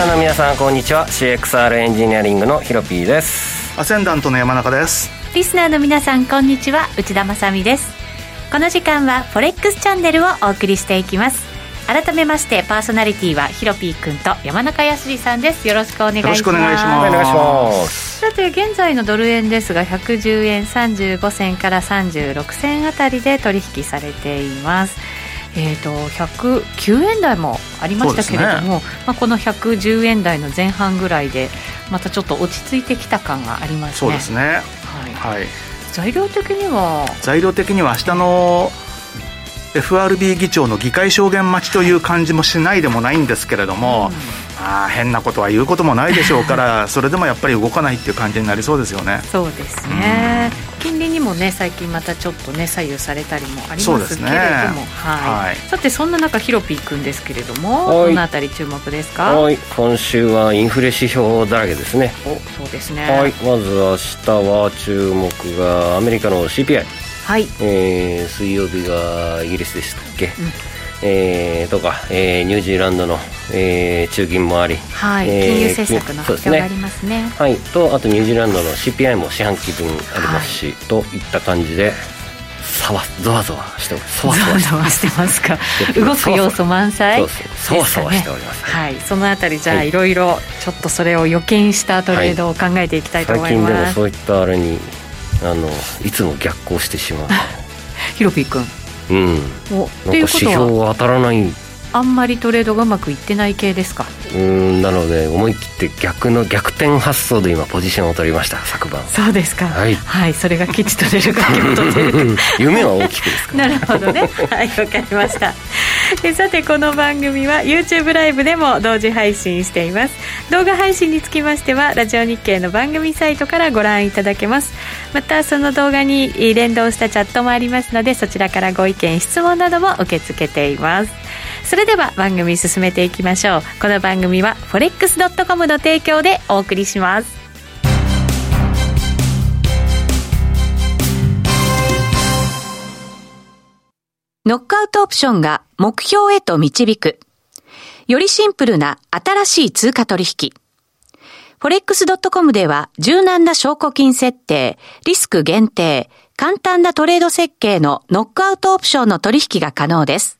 スナーの皆さんこんにちは。CXR エンジニアリングのヒロピーです。アセンダントの山中です。リスナーの皆さんこんにちは。内田まさです。この時間はフォレックスチャンネルをお送りしていきます。改めましてパーソナリティはヒロピー君と山中康さんです。よろしくお願いします。よろしくお願いします。お願いします。さて現在のドル円ですが110円35銭から36銭あたりで取引されていますえーと、109円台もありましたけれども、ね、まあ、この110円台の前半ぐらいでまたちょっと落ち着いてきた感がありますね。そうですね、はい。はい、材料的には？材料的には明日の FRB 議長の議会証言待ちという感じもしないでもないんですけれども、うん、あ変なことは言うこともないでしょうから それでもやっぱり動かないっていう感じになりそうですよね。そうですね、うん、金利にもね最近またちょっとね左右されたりもありますけれども、ね、はい、はい、さてそんな中ヒロピー君ですけれどもどのあたり注目ですか？はい。今週はインフレ指標だらけですね。おそうですね。はい。まず明日は注目がアメリカの CPI はい、えー、水曜日がイギリスでしたっけ、うん。えー、とか、えー、ニュージーランドの、えー、中銀もあり、はい、えー、金融政策の発表がありますね、はい、とあとニュージーランドの CPI も四半期分ありますし、はい、といった感じでさわゾワゾワしてます。ゾワゾワしてますか。動く要素満載そわそわしております、はい、そのあたりじゃあ、い、ろいろちょっとそれを予見したトレードを考えていきたいと思います、最近でもそういったあれにあのいつも逆行してしまう。ヒロピー君。うん。おなんか指標が当たらないあんまりトレードがうまくいってない系ですか？うんなので思い切って逆の逆転発想で今ポジションを取りました昨晩。そうですか。はい、はい、それが吉と出るか吉と出るか夢は大きくですか？なるほどね。はいわかりました。でさてこの番組は YouTube ライブでも同時配信しています。動画配信につきましてはラジオ日経の番組サイトからご覧いただけます。またその動画に連動したチャットもありますのでそちらからご意見質問なども受け付けていますそれでは番組進めていきましょうこの番組は forex.com の提供でお送りしますノックアウトオプションが目標へと導く。よりシンプルな新しい通貨取引。forex.com では柔軟な証拠金設定、リスク限定、簡単なトレード設計のノックアウトオプションの取引が可能です。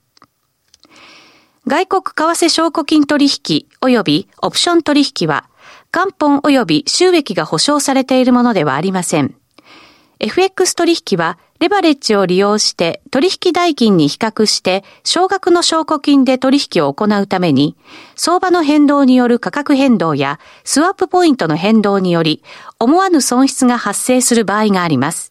外国為替証拠金取引及びオプション取引は元本及び収益が保証されているものではありません。FX 取引はレバレッジを利用して取引代金に比較して少額の証拠金で取引を行うために相場の変動による価格変動やスワップポイントの変動により思わぬ損失が発生する場合があります。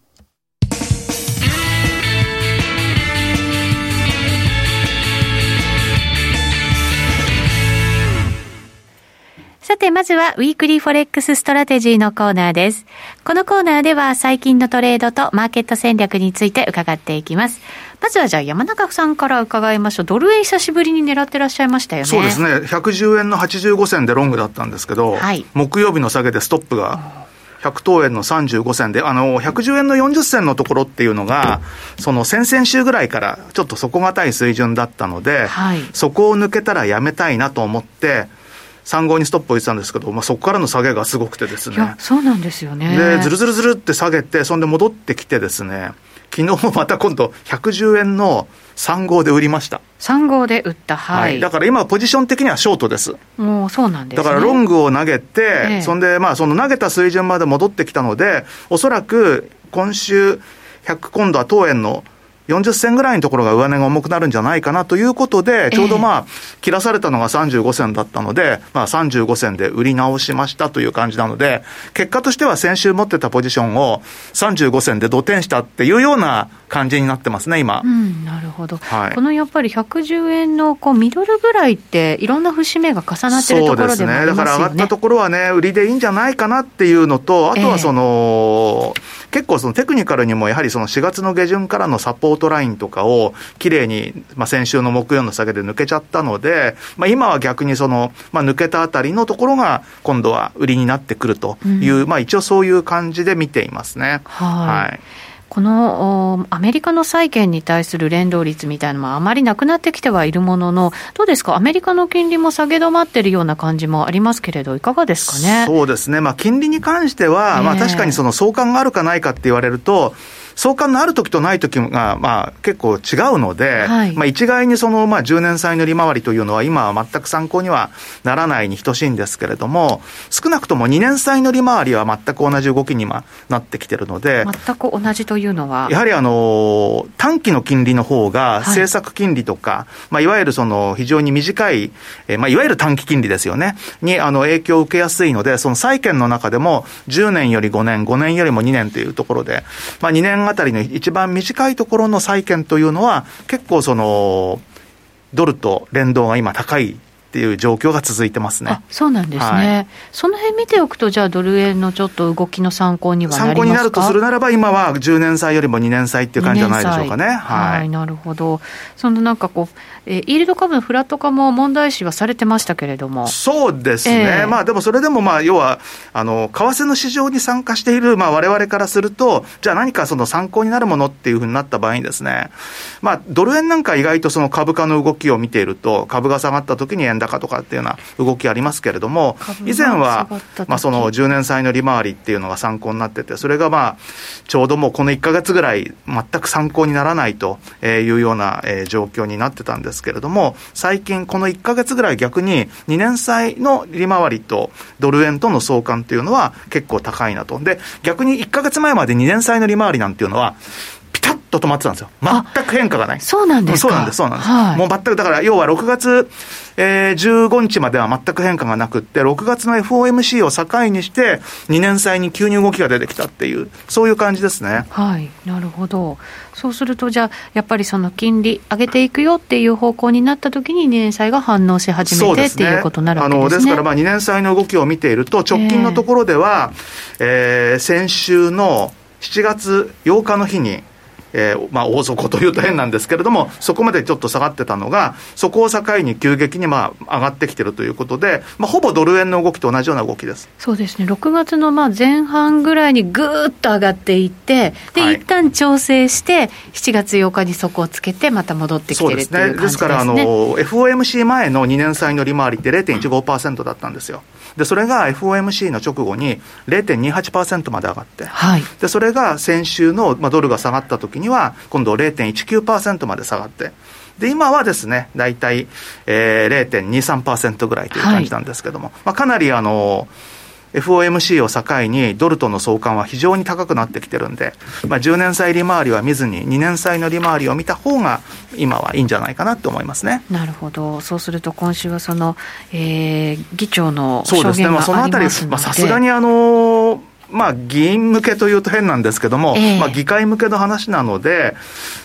さて、まずは、 Weekly Forex Strategy のコーナーです。このコーナーでは、最近のトレードとマーケット戦略について伺っていきます。まずはじゃあ山中さんから伺いましょう。ドル円久しぶりに狙ってらっしゃいましたよね。そうですね。110円の85銭でロングだったんですけど、はい、木曜日の下げでストップが100等円の35銭で、あの、110円の40銭のところっていうのが、その先々週ぐらいからちょっと底堅い水準だったので、はい、そこを抜けたらやめたいなと思って、3号にストップを言ってたんですけど、まあ、そこからの下げがすごくてですね。そうなんですよね。で、ずるずるずるって下げて、そんで戻ってきてですね、昨日もまた今度、110円の3号で売りました。3号で売った、はい、はい、だから今、ポジション的にはショートです。もうそうなんです、ね、だからロングを投げて、ええ、そんで、まあ、その投げた水準まで戻ってきたので、おそらく今週、100、今度は当円の40銭ぐらいのところが上値が重くなるんじゃないかなということで、ちょうどまあ、切らされたのが35銭だったので、まあ35銭で売り直しましたという感じなので、結果としては先週持ってたポジションを35銭で土転したっていうような感じになってますね、今。うん、なるほど。はい、このやっぱり110円のこうミドルぐらいって、いろんな節目が重なってるところでもありますよね。そうですね。だから上がったところはね、売りでいいんじゃないかなっていうのと、あとはその、えー、結構そのテクニカルにもやはりその4月の下旬からのサポートラインとかをきれいに、まあ、先週の木曜の下げで抜けちゃったので、まあ、今は逆にその、まあ、抜けたあたりのところが今度は売りになってくるという、うん、まあ一応そういう感じで見ていますね。はい、はい。このアメリカの債券に対する連動率みたいなのもあまりなくなってきてはいるものの、どうですか、アメリカの金利も下げ止まっているような感じもありますけれど、いかがですかね？そうですね、まあ、金利に関しては、えー、まあ、確かにその相関があるかないかって言われると、相関のある時とない時が、まあ、結構違うので、はい、まあ、一概にその、まあ、10年債の利回りというのは、今は全く参考にはならないに等しいんですけれども、少なくとも2年債の利回りは全く同じ動きになってきてるので、全く同じというのは？やはりあの短期の金利の方が、政策金利とか、はいまあ、いわゆるその非常に短い、えーまあ、いわゆる短期金利ですよね、にあの影響を受けやすいので、その債券の中でも10年より5年、5年よりも2年というところで、まあ、2年あたりの一番短いところの債券というのは、結構その、ドルと連動が今高いっていう状況が続いてますね。そうなんですね、はい、その辺見ておくと、じゃあ、ドル円のちょっと動きの参考には参考になるとするならば、今は10年債よりも2年債っていう感じじゃないでしょうかね。はい、はい、なるほど。そのなんかこう、えー、イールド株のフラット化も問題視はされてましたけれども。そうですね。えー、まあでもそれでもまあ、要は、あの、為替の市場に参加している、まあ我々からすると、じゃあ何かその参考になるものっていうふうになった場合にですね、まあドル円なんか意外とその株価の動きを見ていると、株が下がった時に円高とかっていうような動きありますけれども、以前は、まあ、その10年債の利回りっていうのが参考になってて、それがまあ、ちょうどもうこの1か月ぐらい、全く参考にならないというような状況になってたんですけれども、最近、この1か月ぐらい逆に2年債の利回りとドル円との相関っていうのは結構高いなと。で、逆に1か月前まで2年債の利回りなんていうのは、と止まってたんですよ。全く変化がない。そうなんですそうなんです、そうなんです。はい、もう全く、だから要は6月、えー、15日までは全く変化がなくって、6月の FOMC を境にして、2年債に急に動きが出てきたっていう、そういう感じですね。はい、なるほど。そうすると、じゃあ、やっぱりその金利上げていくよっていう方向になったときに、2年債が反応し始めて、ね、っていうことになるわけですね。あのですから、まあ、2年債の動きを見ていると、直近のところでは、えー、えー、先週の7月8日の日に、えー、まあ、大底というと変なんですけれども、そこまでちょっと下がってたのが、そこを境に急激にまあ上がってきてるということで、まあ、ほぼドル円の動きと同じような動きですそうですね、6月のまあ前半ぐらいにぐーっと上がっていって、で、はい、一旦調整して、7月8日に底をつけて、また戻ってきてるっていう感じですね。ですから、あの、FOMC 前の2年債の利回りって0.15%だったんですよ。で、それが FOMC の直後に0.28%まで上がって、はい、で、それが先週の、まあ、ドルが下がった時には、今度0.19%まで下がって、で、今はですね、大体、えー、0.23%ぐらいという感じなんですけども、はい、まあ、かなりあの、FOMC を境にドルとの相関は非常に高くなってきてるんで、まあ、10年債利回りは見ずに2年債の利回りを見た方が今はいいんじゃないかなと思いますね。なるほど。そうすると今週はその、えー、議長の証言がありますのでそうですね。まあ、そのあたり、さすがにあのーまあ、議員向けというと変なんですけども、えー、まあ、議会向けの話なので、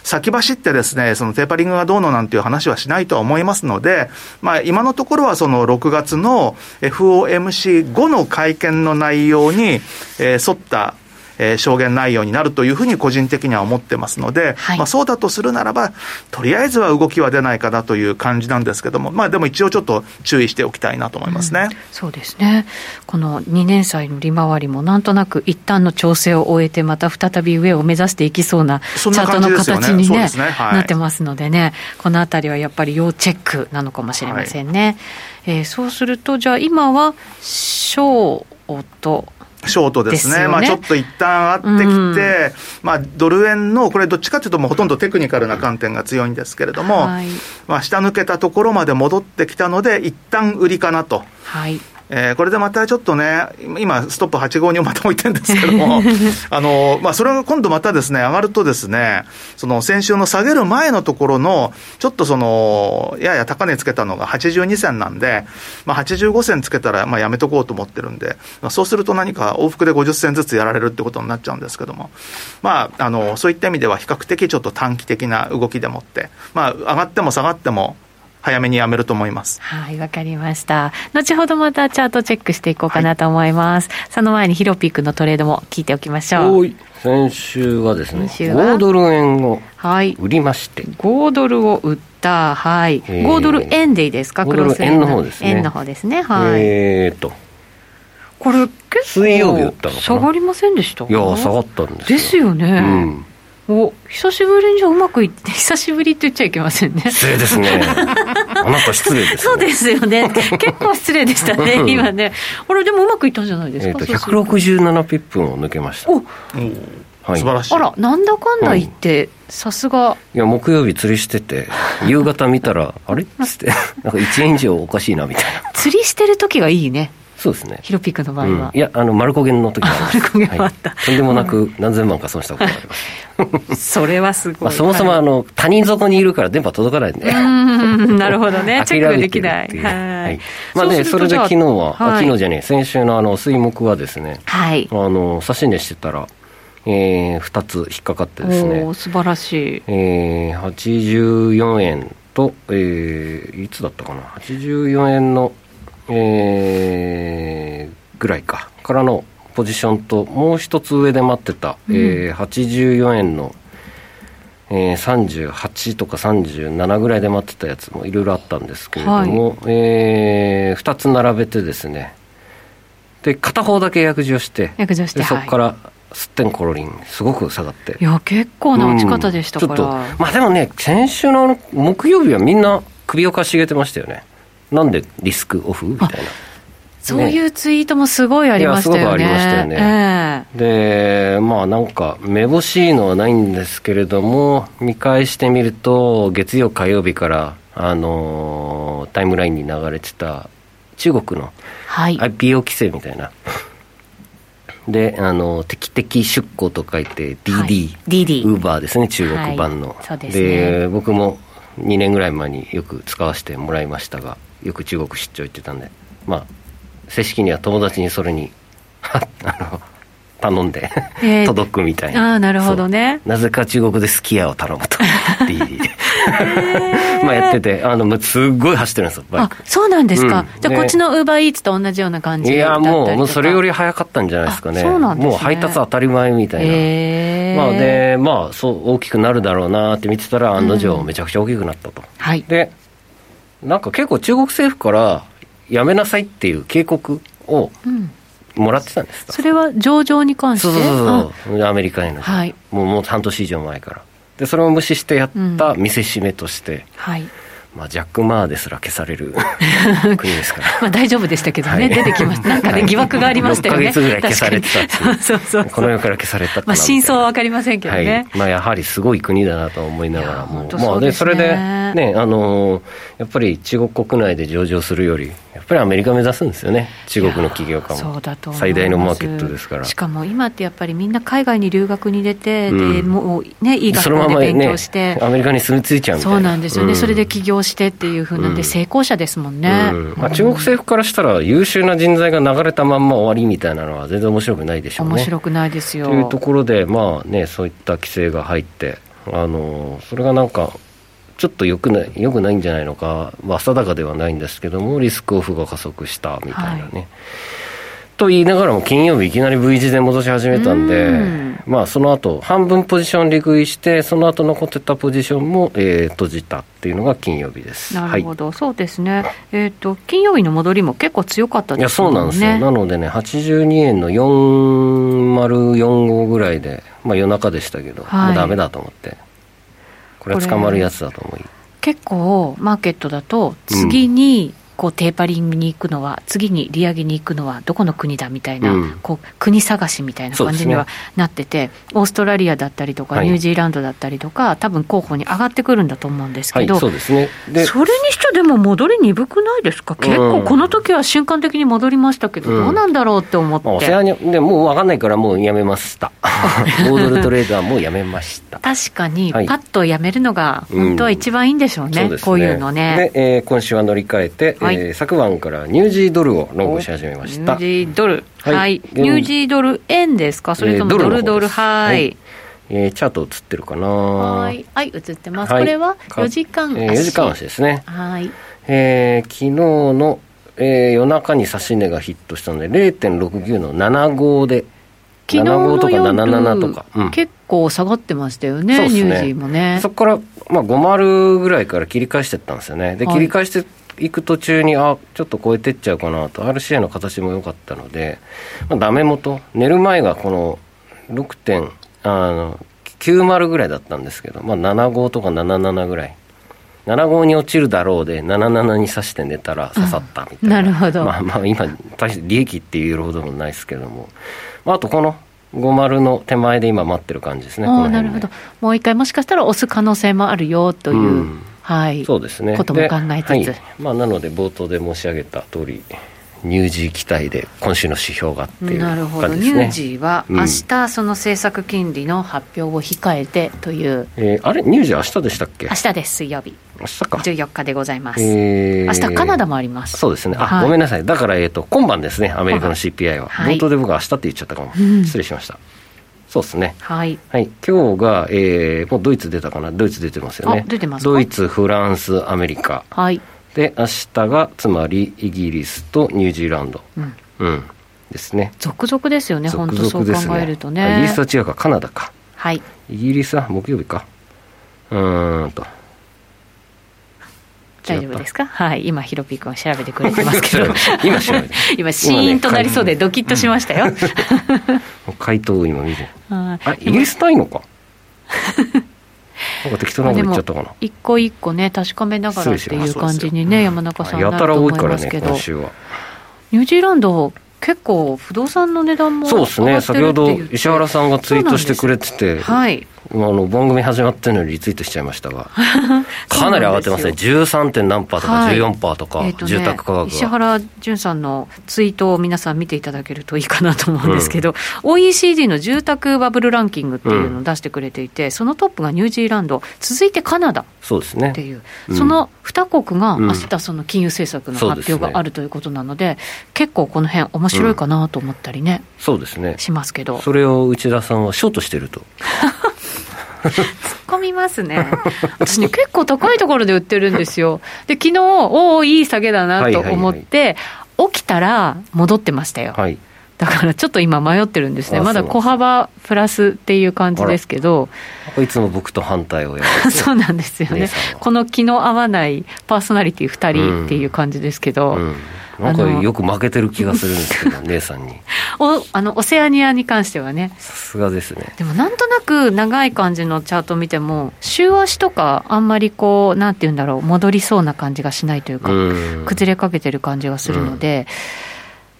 先走ってですね、そのテーパリングがどうのなんていう話はしないとは思いますので、まあ、今のところはその6月の FOMC 後の会見の内容に、えー、沿ったえー、証言内容になるというふうに個人的には思ってますので、はい、まあ、そうだとするならば、とりあえずは動きは出ないかなという感じなんですけども、まあ、でも一応ちょっと注意しておきたいなと思いますね、うん、そうですね、この2年債の利回りもなんとなく一旦の調整を終えて、また再び上を目指していきそうなチャートの形にね、ねね。はい、なってますのでね、このあたりはやっぱり要チェックなのかもしれませんね。はい、えー、そうすると、じゃあ今は、ショート、ショートですね、すね。まあ、ちょっと一旦上がってきて、うん、まあ、ドル円の、これ、どっちかというと、もうほとんどテクニカルな観点が強いんですけれども、はい、まあ、下抜けたところまで戻ってきたので、一旦売りかなと。はいえー、これでまたちょっとね、今、ストップ85にまた置いてるんですけども、あの、まあ、それが今度またですね、上がるとですね、その先週の下げる前のところの、ちょっとその、やや高値つけたのが82銭なんで、まあ、85銭つけたら、まあ、やめとこうと思ってるんで、まあ、そうすると何か往復で50銭ずつやられるってことになっちゃうんですけども、まあ、あの、そういった意味では比較的ちょっと短期的な動きでもって、まあ、上がっても下がっても、早めにやめると思います。はい、わかりました。後ほどまたチャートチェックしていこうかなと思います。はい、その前にヒロピックのトレードも聞いておきましょう。先週はですね、5ドル円を売りまして、はい、5ドルを売った、はい、5ドル円でいいですか、クロス円の方ですね。円の方ですね、はい。えーと、これ、結構水曜日売ったの下がりませんでした？いや、下がったんですですよね。うんお久しぶりにじゃうまくいって久しぶりって言っちゃいけませんね。失礼ですね。あなた失礼です、ね、そうですよね。結構失礼でしたね今ね。あれでもうまくいったんじゃないですか、えー、167ピップを抜けました。おはい、素晴らしい。あらなんだかんだ言って、さすが。いや木曜日釣りしてて 夕方見たらあれっつって。なんか1円以上おかしいなみたいな。釣りしてる時がいいねそうですね。ヒロピックの場合は。うん、いや、あの、丸焦げの時は 丸焦げはあった、はい、とんでもなく何千万か損したことがあります。それはすごい。まあ、そもそも、あの、他人底にいるから電波届かないんで。なるほどね。チェックできない。はい。まあね、それで昨日は、はい、昨日じゃねえ、先週のあの、水木はですね、はい。あの、差し値してたら、えー、2つ引っかかってですね。お素晴らしい。えー、84円と、えー、いつだったかな？84円の、えー、ぐらいか。からのポジションともう一つ上で待ってた、うん、えー、84円の、えー、38とか37ぐらいで待ってたやつもいろいろあったんですけれども、はい、えー、2つ並べてですね。で片方だけ約定して約定してそこから、すってんころりんすごく下がって。いや結構な落ち方でしたから、うん、ちょっとまあでもね先週の木曜日はみんな首をかしげてましたよねなんでリスクオフ？みたいな。そういうツイートもすごいありましたよね。すごくありましたよね。えー、で、まあなんか、めぼしいのはないんですけれども、見返してみると、月曜、火曜日から、あのー、タイムラインに流れてた中国の IPO 規制みたいな。はい、で、あの、敵的出向と書いて DD、はい、DD、ウーバーですね、中国版の。はい、で、ね、で、僕も2年ぐらい前によく使わせてもらいましたが、よく中国出張行ってたんで、まあ、正式には友達にそれに あの頼んで、えー、届くみたいな。ああなるほどね。なぜか中国ですき家を頼むと まあやっててあのすっごい走ってるんですよあそうなんですか、うん、じゃあこっちのウーバーイーツと同じような感じいやもうもうそれより早かったんじゃないですかね。そうなんです、ね、もう配達当たり前みたいな、えー、まあでまあそう大きくなるだろうなって見てたら案の定めちゃくちゃ大きくなったと、うん、はい。でなんか結構中国政府からやめなさいっていう警告をもらってたんです、うん、それは上場に関して？そうそうそうアメリカへの、はい、もうもう半年以上前から。でそれを無視してやった見せしめとして、うん、はい。まあ、ジャック・マーですら消される 国ですから。まあ大丈夫でしたけどね、はい、出てきました。なんかね、疑惑がありましたよね。6ヶ月ぐらい消されてたそうそうこの世から消されたまあ真相は分かりませんけどね、はい、まあ、やはりすごい国だなと思いながらも。まあでそれでねあのやっぱり中国国内で上場するよりやっぱりアメリカ目指すんですよね。中国の企業家も。最大のマーケットですから。しかも今ってやっぱりみんな海外に留学に出て、うん、でもうねいい学校で勉強して、ね、アメリカに住み着いちゃうそうなんですよね、うん、それで起業してっていうふうななんで成功者ですもんね、うん。まあ、中国政府からしたら優秀な人材が流れたまんま終わりみたいなのは全然面白くないでしょうね。面白くないですよ。というところでまあねそういった規制が入ってあのそれがなんかちょっとよくないよくないんじゃないのか、まあ、定かではないんですけどもリスクオフが加速したみたいなね、はいと言いながらも金曜日いきなり V 字で戻し始めたんで、んまあその後半分ポジション利食いして、その後残ってたポジションも、えー、閉じたっていうのが金曜日です。なるほど、はい、そうですね。えっ、ー、と金曜日の戻りも結構強かったですね。いやそうなんですよ。なのでね、82円の4045ぐらいで、まあ夜中でしたけど、はい、もうダメだと思って、これは捕まるやつだと思い。結構マーケットだと次に、うんこうテーパリングに行くのは、次に利上げに行くのはどこの国だみたいな、うん、こう国探しみたいな感じにはなってて、ね、オーストラリアだったりとか、ニュージーランドだったりとか、多分候補に上がってくるんだと思うんですけど、はい、そうですね。それにしてでも戻り鈍くないですか、結構この時は瞬間的に戻りましたけど、どうなんだろうって思って。オセアニでもう分かんないから、もうやめました、モードルトレードはもうやめました。確かに、パッとやめるのが、本当は一番いいんでしょうね、うん、こういうのね。で、えー、今週は乗り換えて、はい、えー、昨晩からニュージードルをロングし始めました。ニュージードル。はい。はい、ニュージードル円ですか？それともドルドル、はい。はい。えー、チャート映ってるかな？はい、はい、映ってます、はい、これは4時間足、えー、4時間足ですね。はい。えー、昨日の、えー、夜中に指し値がヒットしたので0.69の75で昨日のとか77とか、うん、結構下がってましたよね、ね。ニュージーもね。そこから、まあ、50ぐらいから切り返していったんですよね。で、切り返していく途中に、あちょっと超えてっちゃうかなと、RCA の形も良かったので、まあ、ダメ元、寝る前がこの6点、あの90ぐらいだったんですけど、まあ、75とか77ぐらい。75に落ちるだろうで、77に刺して寝たら刺さったみたいな。なるほど。まあまあ今、大して利益っていうほどもないですけども。まあ、あとこの50の手前で今待ってる感じですね。なるほど。もう一回もしかしたら押す可能性もあるよという、うん、はい。そうですね。ことも考えつつ。はい、まあなので冒頭で申し上げた通り、ニュージー期待で今週の指標がっていう、ね、なるほど、ニュージーは明日、その政策金利の発表を控えてという、えー、あれ、ニュージー、明日でしたっけ？明日です、水曜日。明日か。14日でございます、えー、明日カナダもあります。そうですね。あ、はい、ごめんなさい。だから、えーと、今晩ですねアメリカの CPI は、はい、冒頭で僕は明日って言っちゃったかも、失礼しましたそうですね。はい。はい。今日が、えー、もうドイツ出たかな？ドイツ出てますよね。出てますドイツ、フランス、アメリカ。はい。で、明日が、つまり、イギリスとニュージーランド。うん。うん。ですね。続々ですよね、本当そう考えるとね。イギリスは違うか、カナダか。はい。イギリスは木曜日か。うんと。大丈夫ですか？はい。今、ヒロピー君は調べてくれてますけど。今調べて。今、シーンとなりそうでドキッとしましたよ。回答を今見て。あ、イギリスないのか？なんか適当なこと言っちゃったかな。一個一個ね、確かめながらっていう感じにね、山中さんなると思いますけど。今週は。ニュージーランド、結構不動産の値段もそうですね先ほど石原さんがツイートしてくれててはいあの番組始まってるのにリツイートしちゃいましたが かなり上がってますね。13. 点何パーとか14%パーとか、はいえーね、住宅価格石原潤さんのツイートを皆さん見ていただけるといいかなと思うんですけど、うん、OECD の住宅バブルランキングっていうのを出してくれていて、うん、そのトップがニュージーランド。続いてカナダ。そうですね。っていう、その2国が明日その金融政策の発表があるということなので、ね、結構この辺面白いかなと思ったりね、そうですね。しますけど。それを内田さんはショートしてると 突っ込みますね。私ね、結構高いところで売ってるんですよ。で、昨日、おお、いい下げだなと思って、起きたら戻ってましたよ。はい、だからちょっと今迷ってるんですね。まだ小幅プラスっていう感じですけど。いつも僕と反対をやる。そうなんですよね。この気の合わないパーソナリティ2人っていう感じですけど。うんうんなんかよく負けてる気がするんですけど、姉さんに。おあのオセアニアに関してはね。さすがですね。でもなんとなく長い感じのチャート見ても、週足とかあんまりこう、なんていうんだろう、戻りそうな感じがしないというか、崩れかけてる感じがするので、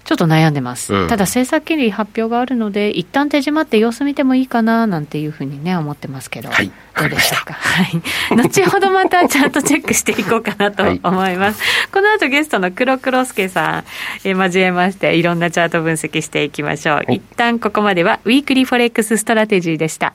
ちょっと悩んでます、うん、ただ政策金利発表があるので、一旦手仕舞って様子見てもいいかななんていうふうにね、思ってますけど、はい、どうでしたか、はい、後ほどまたチャートチェックしていこうかなと思います。はい、この後ゲストの黒黒助さん、え交えまして、いろんなチャート分析していきましょう。はい、一旦ここまでは、 Weekly Forex Strategy でした。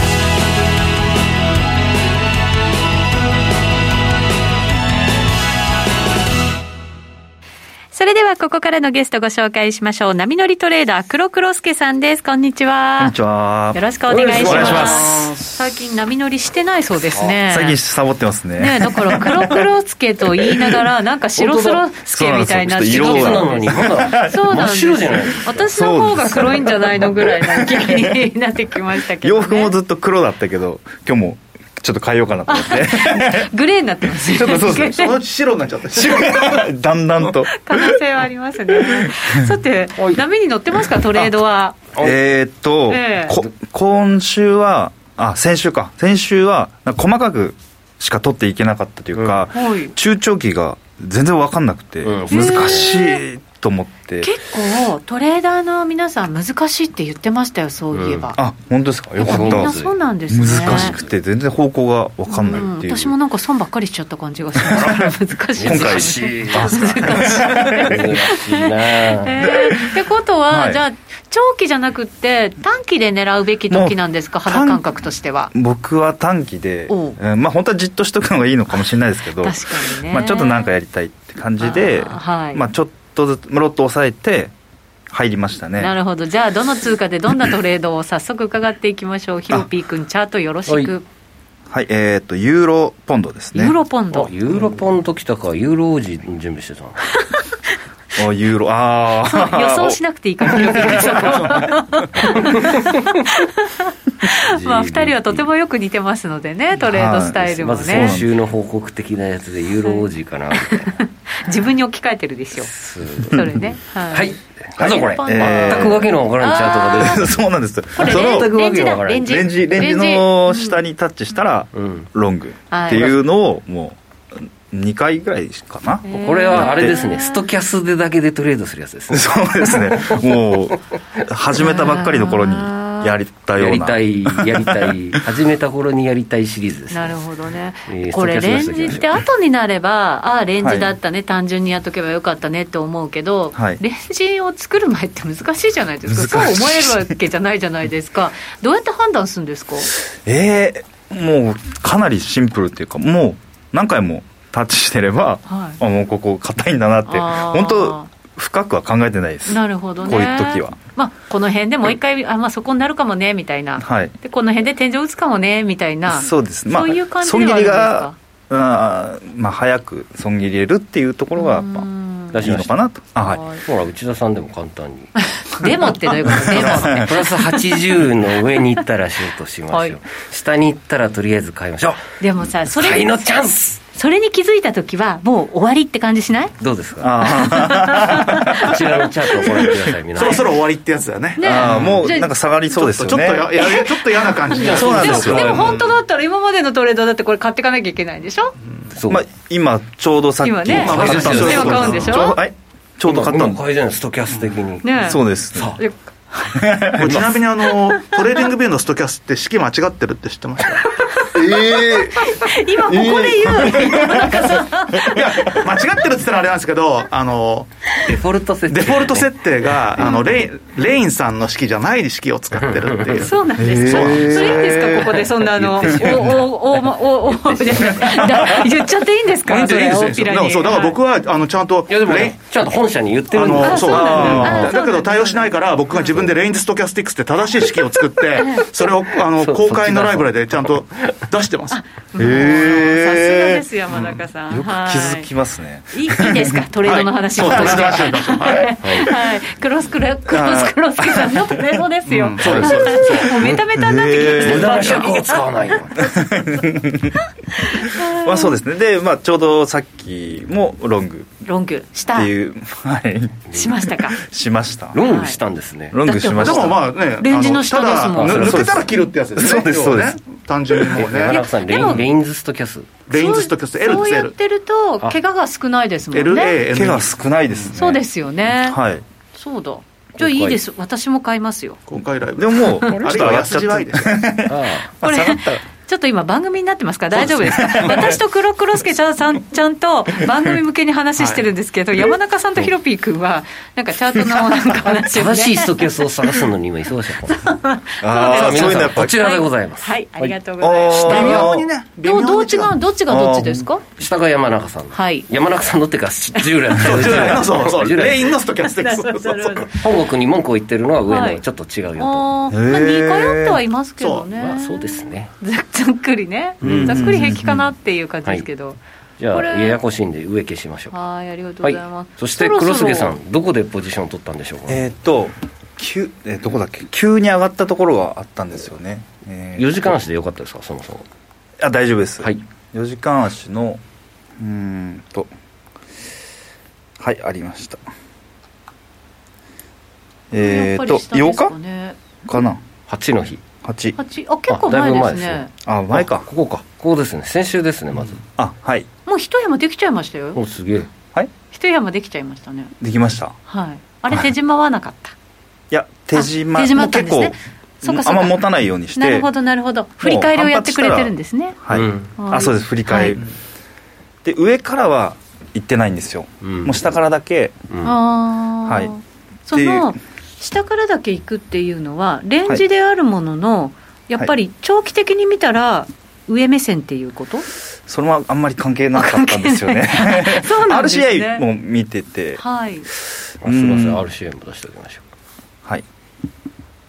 それではここからのゲストご紹介しましょう。波乗りトレーダー、黒黒助さんです。こんにちは。こんにちは。よろしくお願いします。ます最近波乗りしてないそうですね。最近サボってますね。ねだから黒黒助と言いながら、なんか白黒助みたいな色なのに、そうなんですよ。私の方が黒いんじゃないのぐらいの気になってきましたけど、洋服もずっと黒だったけど、今日もちょっと変えようかなと思って。グレーになってますちょっとそうですそのうち白になっちゃっただんだんと。可能性はありますね。さて波に乗ってますか？トレードは。えー、っと、えー、今週はあ先週か。先週は細かくしか取っていけなかったというか、うん、中長期が全然分かんなくて、うん、難しいと思って。結構トレーダーの皆さん難しいって言ってましたよそういえば、うん、あ本当ですか？よかった。そうなんですね。難しくて全然方向が分かんない。っていう、うん、私もなんか損ばっかりしちゃった感じがします。難しい。今回。難しい。難しい。な、えー、ってことは、はい、じゃあ長期じゃなくて短期で狙うべき時なんですか？肌感覚としては。僕は短期で、えまあ本当はじっとしとくのがいいのかもしれないですけど確かにね、まあ、ちょっとなんかやりたいって感じではい、まあちょっととずつロット抑えて入りましたね。なるほど。じゃあどの通貨でどんなトレードを早速伺っていきましょう。ヒロピー君チャートよろしく。はい、えっ、ー、とユーロポンドですね。ユーロポンド。ユーロポンド来たかユーロ王子準備してたあユーロああ予想しなくていいから まあ2人はとてもよく似てますのでねトレードスタイルもね、先週の報告的なやつでユーロ王子かな。みたいな自分に置き換えてるでしょ。それね。はい。なんだこれ、全くわけのわからんチャートが出てるそうなんですその全くわけのわからん。レンジレンジの下にタッチしたら、ロングっていうのをもう2回ぐらいかな。これはあれですね。ストキャスでだけでトレードするやつですね。そうですね。もう始めたばっかりの頃にやりたような。やりたいやりたい始めた頃にやりたいシリーズです、ね、なるほどね、えー、これレンジって後になればああレンジだったね、はい、単純にやっとけばよかったねって思うけど、はい、レンジを作る前って難しいじゃないですか。そう思えるわけじゃないじゃないですか。どうやって判断するんですか？ええー、もうかなりシンプルっていうかもう何回もタッチしてれば、はい、あもうここ硬いんだなって本当深くは考えてないです。なるほどね。こういう時は、まあ、この辺でもう一回、あまあ、そこになるかもねみたいな、はい、でこの辺で天井打つかもねみたいな。そうです。まあそういう感じではあるんですかあまあ、早く損切り入れるっていうところがやっぱいいのかなと。あ、はい、ほら内田さんでも簡単に。でもってどういうこと？でも プラス80の上に行ったらショートしましょう、はい、下に行ったらとりあえず買いましょう。でもさそれ買いのチャンスそれに気づいた時はもう終わりって感じしない？どうですか？こちらのチャートをご覧くださいそろそろ終わりってやつだよね。ね。あもうなんか下がりそうですよね。ちょっとや ちょっと嫌な感じそうなんですよ。でも本当だったら今までのトレードだってこれ買っていかなきゃいけないんでしょ、う。ん、まあ、今ちょうどさっき今ね、まあ、買ったんです買うんでしょ？はいちょうど買ったの買いじゃないストキャス的に、ね、そうです、ね、ちなみにあの TradingView のストキャスって式間違ってるって知ってましたええー、今ここで言う、えー、いや間違ってるって言ったらあれなんですけどあのデフォルト設定。デフォルト設定があのレイレインさんの式じゃない式を使ってるっていう。そうなんです。か、えー、それいいんですかここでそんなあのおおおおお言っちゃっていいんですかそれ大っぴらにそうだから僕はあのちゃんといやでも、ね、ちゃんと本社に言ってるんでそう。だ。けど対応しないから僕が自分で Lane's Stochastics って正しい式を作って それをあの公開のライブラでちゃんと出してます。へえ。さすがです山中さん。よく気づきますね。いいですか？トレードの話をはい、はい、クロスクロクロスクロスケさんのメモですよ、そうですそうです。もうメタメタになってきて無駄な尺を使わないよまあそうですね。で、まあ、ちょうどさっきもロング。ロング。したっていうはい。しましたか？しました。ロングしたんですね、ロングしました。でもまあねレンジの下ですもん。抜けたら切るってやつですね。そうですそうです。単純にもうね。山中さんレインレインズストキャス。レインズストキャス L そうやってると怪我が少ないですもんね。LA 怪我少ないですね。そうですよね。はい。そうだ。じゃあいいです。私も買いますよ。今回ライブ。でももうあるいは安じわいでしょこれちょっと今番組になってますから大丈夫ですか？私と黒黒助ちゃんさん ちゃんと番組向けに話してるんですけど、はい、山中さんとヒロピー君はなんかチャートのなんか話を、ね、正しいストケスを探すのに今忙しいああ皆さんこちらでございます。はい、はい、ありがとうございます。微妙にねどうどっちがどっちがどっちですか？下が山中さん。はい。山中さんのってか従 来の従来のそうそうレインのストキャスティ本国に文句を言ってるのは上のちょっと違うよと、まあ、似通ってはいますけどね、まあ、そうですねざっくりね。ざっくり平気かなっていう感じですけど、じゃあややこしいんで上消しましょうはいありがとうございます、そして黒菅さんどこでポジションを取ったんでしょうか？えっと急えどこだっけ？急に上がったところがあったんですよね、えー、4時間足でよかったですか？そもそも。あ大丈夫です。はい。4時間足のうんとはいありました。えっと8日かな？8の日8あ結構前ですね。あ前か。ここか。ここですね。先週ですねまず、あはい。もう一山できちゃいましたよ。おすげえ。はい。一山できちゃいましたね。できました。はい。あれ手島はなかった、いや手島手島ったんですね。そうかあんま持たないようにして。なるほどなるほど。振り返りをやってくれてるんですね。はい、あそうです。振り返り、で上からは行ってないんですよ、もう下からだけ、ああはい。その下からだけ行くっていうのはレンジであるものの、はい、やっぱり長期的に見たら上目線っていうこと、それはあんまり関係なかったんですよね。そうなんですね。RCA も見てて。はい。すみません。RCA も出しておきましょうはい。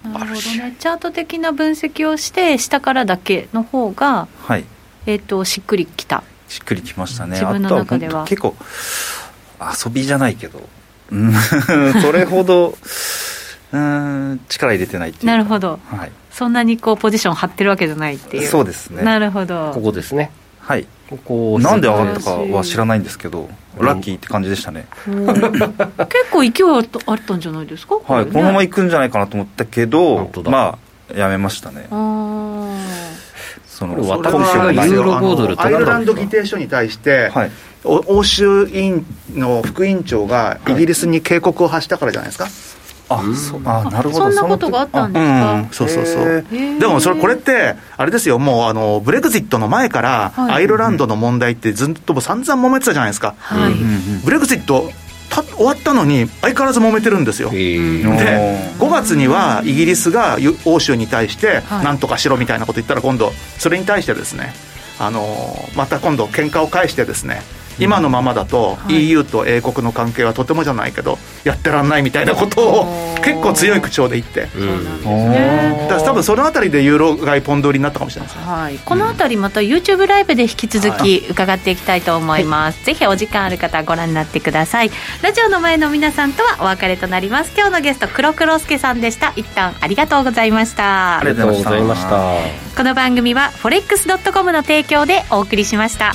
なるほどね。チャート的な分析をして下からだけの方が、はい、えっ、ー、としっくりきた。しっくりきましたね。自分の中では。結構遊びじゃないけど。うん。それほどうん力入れてないっていう。なるほど、はい、そんなにこうポジション張ってるわけじゃないっていう。そうですね。なるほど。ここですね。はい。ここなんで上がったかは知らないんですけどラッキーって感じでしたね。結構勢いあったんじゃないですか？はい、ね、このまま行くんじゃないかなと思ったけどまあやめましたね。その私がユーロ5ドルアイルランド議定書に対して、はい、欧州委員の副委員長がイギリスに警告を発したからじゃないですか、あそうあなるほど。そんなことがあったんですか、うん、そうそうそう。でもそれこれってあれですよ。もうあのブレグジットの前から、アイルランドの問題ってずっと散々揉めてたじゃないですか、はい、ブレグジット終わったのに相変わらず揉めてるんですよ。で5月にはイギリスが欧州に対して何とかしろみたいなこと言ったら今度それに対してですねあのまた今度喧嘩を返してですね今のままだと EU と英国の関係はとてもじゃないけどやってらんないみたいなことを結構強い口調で言って、だから多分そのあたりでユーロ買いポンド売りになったかもしれないですね、はい、このあたりまた YouTube ライブで引き続き伺っていきたいと思います、はい、ぜひお時間ある方ご覧になってください。ラジオの前の皆さんとはお別れとなります。今日のゲスト黒黒助さんでした。一旦ありがとうございました。ありがとうございました。この番組は forex.com の提供でお送りしました